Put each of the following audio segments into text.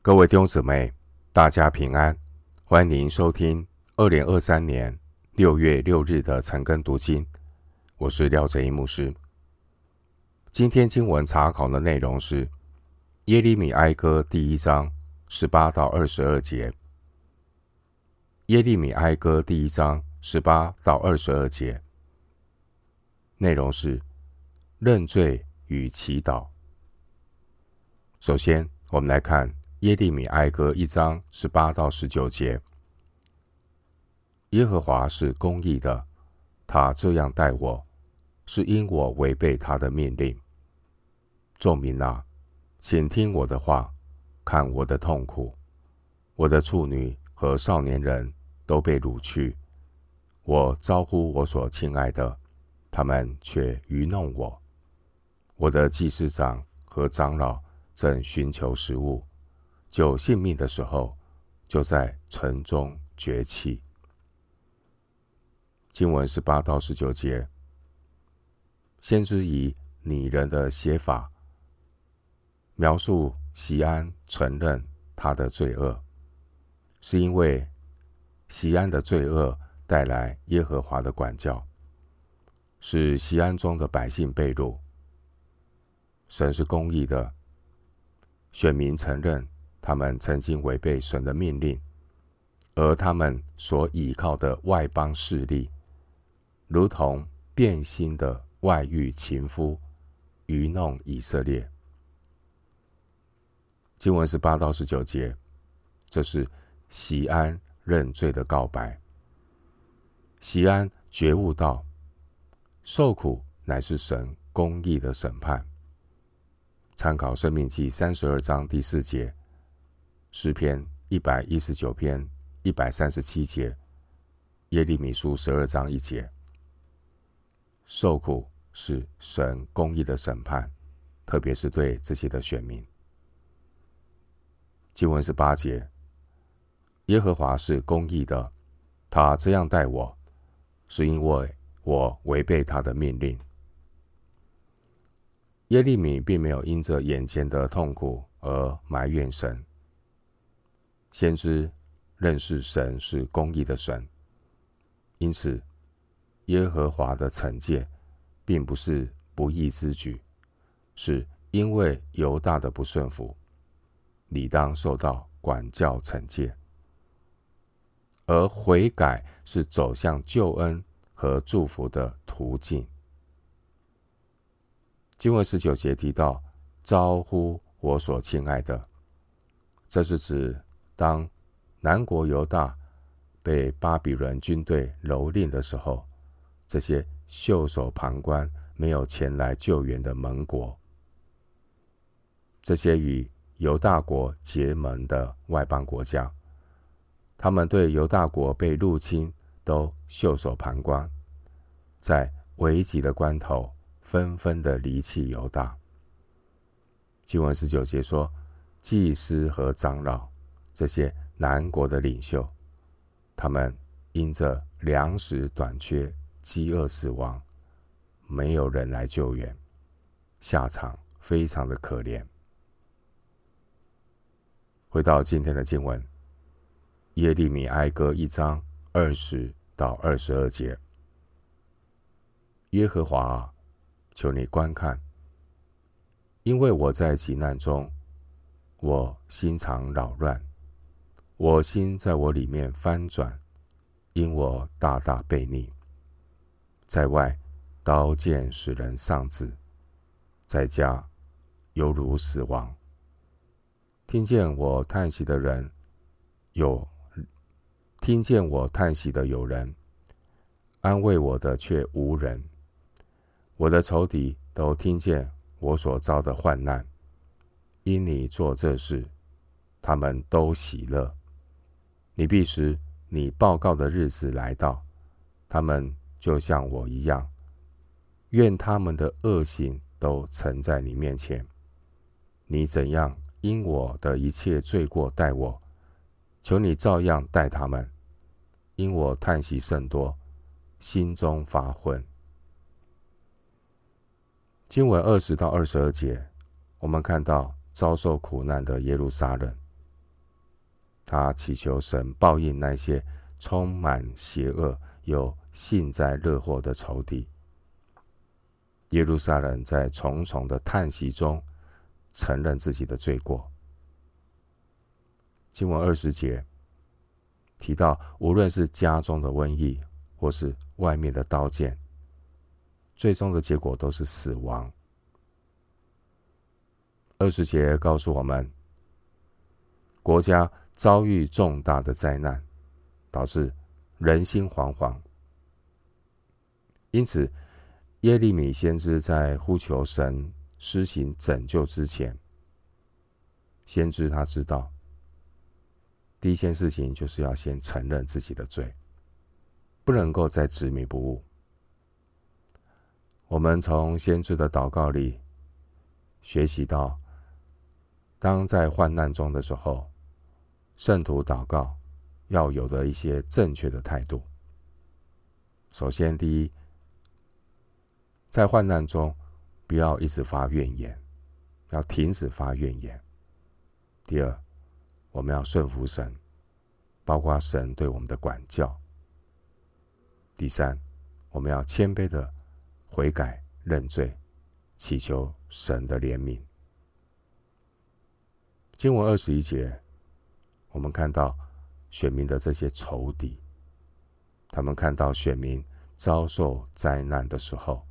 各位弟兄姊妹，大家平安！欢迎收听二零二三年六月六日的晨更读经。我是廖哲一牧师。今天经文查考的内容是耶利米哀歌第一章十八到二十二节。耶利米哀歌第一章十八到二十二节，内容是认罪与祈祷。首先，我们来看耶利米哀歌一章十八到十九节。耶和华是公义的，他这样待我，是因我违背他的命令。众民啊，请听我的话，看我的痛苦。我的处女和少年人都被掳去，我招呼我所亲爱的，他们却愚弄我。我的祭司长和长老。正寻求食物、救性命的时候，就在城中绝气。经文十八到十九节，先知以拟人的写法描述西安承认他的罪恶，是因为西安的罪恶带来耶和华的管教，使西安中的百姓被掳。神是公义的。选民承认他们曾经违背神的命令，而他们所倚靠的外邦势力，如同变心的外遇情夫，愚弄以色列。经文是八到十九节，这是锡安认罪的告白。锡安觉悟到，受苦乃是神公义的审判。参考《生命记》三十二章第四节，诗篇一百一十九篇一百三十七节，耶利米书十二章一节。受苦是神公义的审判，特别是对这些的选民。经文是八节，耶和华是公义的，他这样待我，是因为我违背他的命令。耶利米并没有因着眼前的痛苦而埋怨神。先知认识神是公义的神，因此耶和华的惩戒并不是不义之举，是因为犹大的不顺服，理当受到管教惩戒。而悔改是走向救恩和祝福的途径。经文十九节提到招呼我所亲爱的，这是指当南国犹大被巴比伦军队蹂躏的时候，这些袖手旁观、没有前来救援的盟国，这些与犹大国结盟的外邦国家，他们对犹大国被入侵都袖手旁观，在危急的关头。纷纷的离弃犹大。经文十九节说，祭司和长老这些南国的领袖，他们因着粮食短缺、饥饿死亡，没有人来救援，下场非常的可怜。回到今天的经文，耶利米哀歌一章二十到二十二节，耶和华。求你观看，因为我在急难中，我心肠扰乱，我心在我里面翻转，因我大大悖逆。在外，刀剑使人丧志；在家，犹如死亡。听见我叹息的人，有听见我叹息的有人，安慰我的却无人。我的仇敌都听见我所遭的患难，因你做这事，他们都喜乐。你必使你报告的日子来到，他们就像我一样。愿他们的恶行都呈在你面前。你怎样因我的一切罪过待我，求你照样待他们。因我叹息甚多，心中发昏。经文二十到二十二节，我们看到遭受苦难的耶路撒冷，他祈求神报应那些充满邪恶又幸灾乐祸的仇敌。耶路撒冷在重重的叹息中承认自己的罪过。经文二十节提到，无论是家中的瘟疫，或是外面的刀剑，最终的结果都是死亡。二十节告诉我们，国家遭遇重大的灾难，导致人心惶惶。因此，耶利米先知在呼求神施行拯救之前，先知他知道，第一件事情就是要先承认自己的罪，不能够再执迷不悟。我们从先知的祷告里学习到，当在患难中的时候，圣徒祷告要有的一些正确的态度。首先，第一。在患难中，不要一直发怨言，要停止发怨言。第二，我们要顺服神，包括神对我们的管教。第三，我们要谦卑的悔改认罪，祈求神的怜悯。经文二十一节，我们看到选民的这些仇敌，他们看到选民遭受灾难的时候。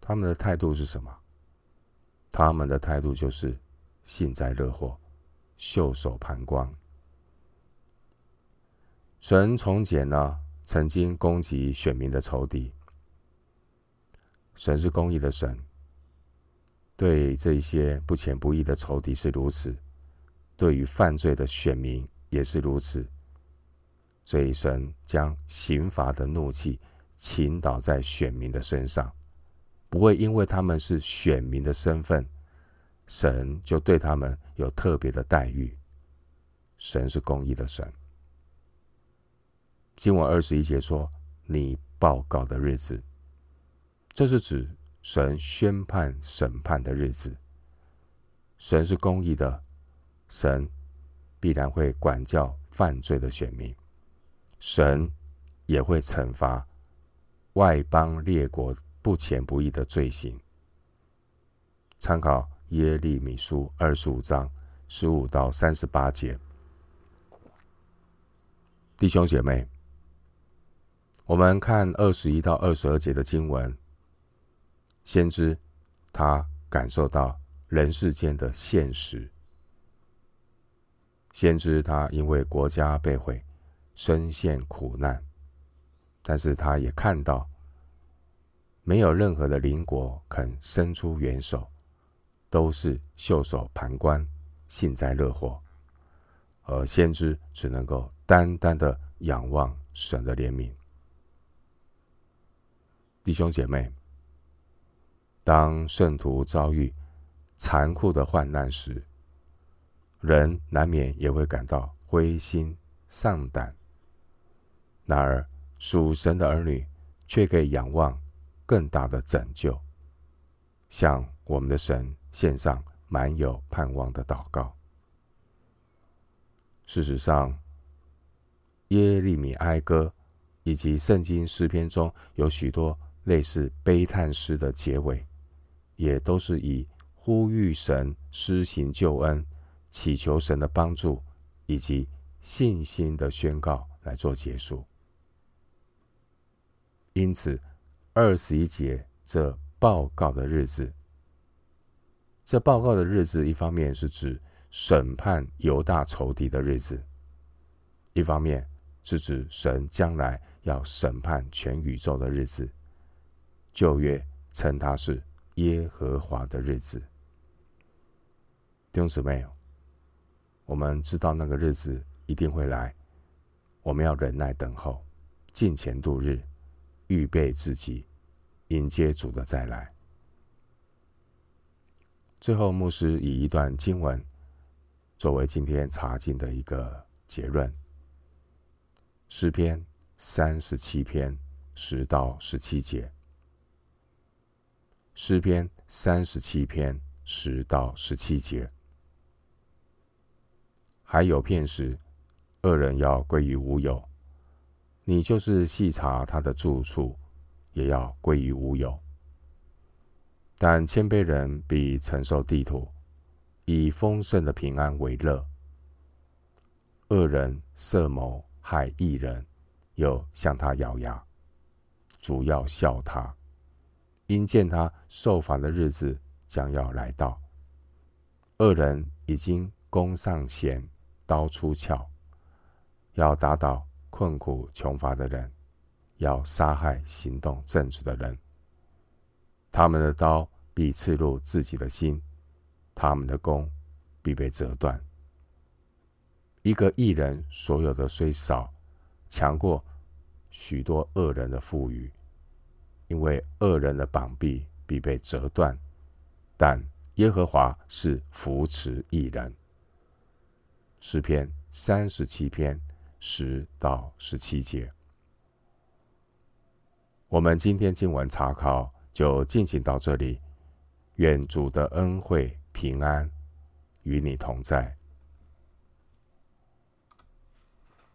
他们的态度是什么？他们的态度就是幸灾乐祸、袖手旁观。神从简呢曾经攻击选民的仇敌。神是公义的神，对这些不虔不义的仇敌是如此，对于犯罪的选民也是如此。所以神将刑罚的怒气倾倒在选民的身上。不会因为他们是选民的身份，神就对他们有特别的待遇。神是公义的神。经文二十一节说：“你报告的日子”，这是指神宣判审判的日子。神是公义的，神必然会管教犯罪的选民，神也会惩罚外邦列国。不虔不义的罪行。参考耶利米书二十五章十五到三十八节。弟兄姐妹，我们看二十一到二十二节的经文，先知他感受到人世间的现实。先知他因为国家被毁，深陷苦难，但是他也看到。没有任何的邻国肯伸出援手，都是袖手旁观、幸灾乐祸，而先知只能够单单的仰望神的怜悯。弟兄姐妹，当圣徒遭遇残酷的患难时，人难免也会感到灰心丧胆。然而，属神的儿女却可以仰望。更大的拯救，向我们的神献上满有盼望的祷告。事实上，耶利米哀歌以及圣经诗篇中有许多类似悲叹诗的结尾，也都是以呼吁神施行救恩、祈求神的帮助以及信心的宣告来做结束。因此。二十一节，这报告的日子，这报告的日子，一方面是指审判犹大仇敌的日子，一方面是指神将来要审判全宇宙的日子。旧约称它是耶和华的日子。弟兄姊妹，我们知道那个日子一定会来，我们要忍耐等候，敬虔度日。预备自己，迎接主的再来。最后，牧师以一段经文作为今天查经的一个结论：诗篇三十七篇十到十七节。诗篇三十七篇十到十七节，还有片时，恶人要归于无有；你就是细查他的住处，也要归于无有。但谦卑人必承受地土，以丰盛的平安为乐。恶人设谋害一人，又向他咬牙，主要笑他，因见他受罚的日子将要来到。恶人已经攻上前，刀出鞘，要打倒困苦穷乏的人，要杀害行动正直的人。他们的刀必刺入自己的心，他们的弓必被折断。一个义人所有的虽少，强过许多恶人的富裕，因为恶人的膀臂必被折断，但耶和华是扶持义人。诗篇三十七篇十到十七节。我们今天经文查考就进行到这里，愿主的恩惠平安与你同在。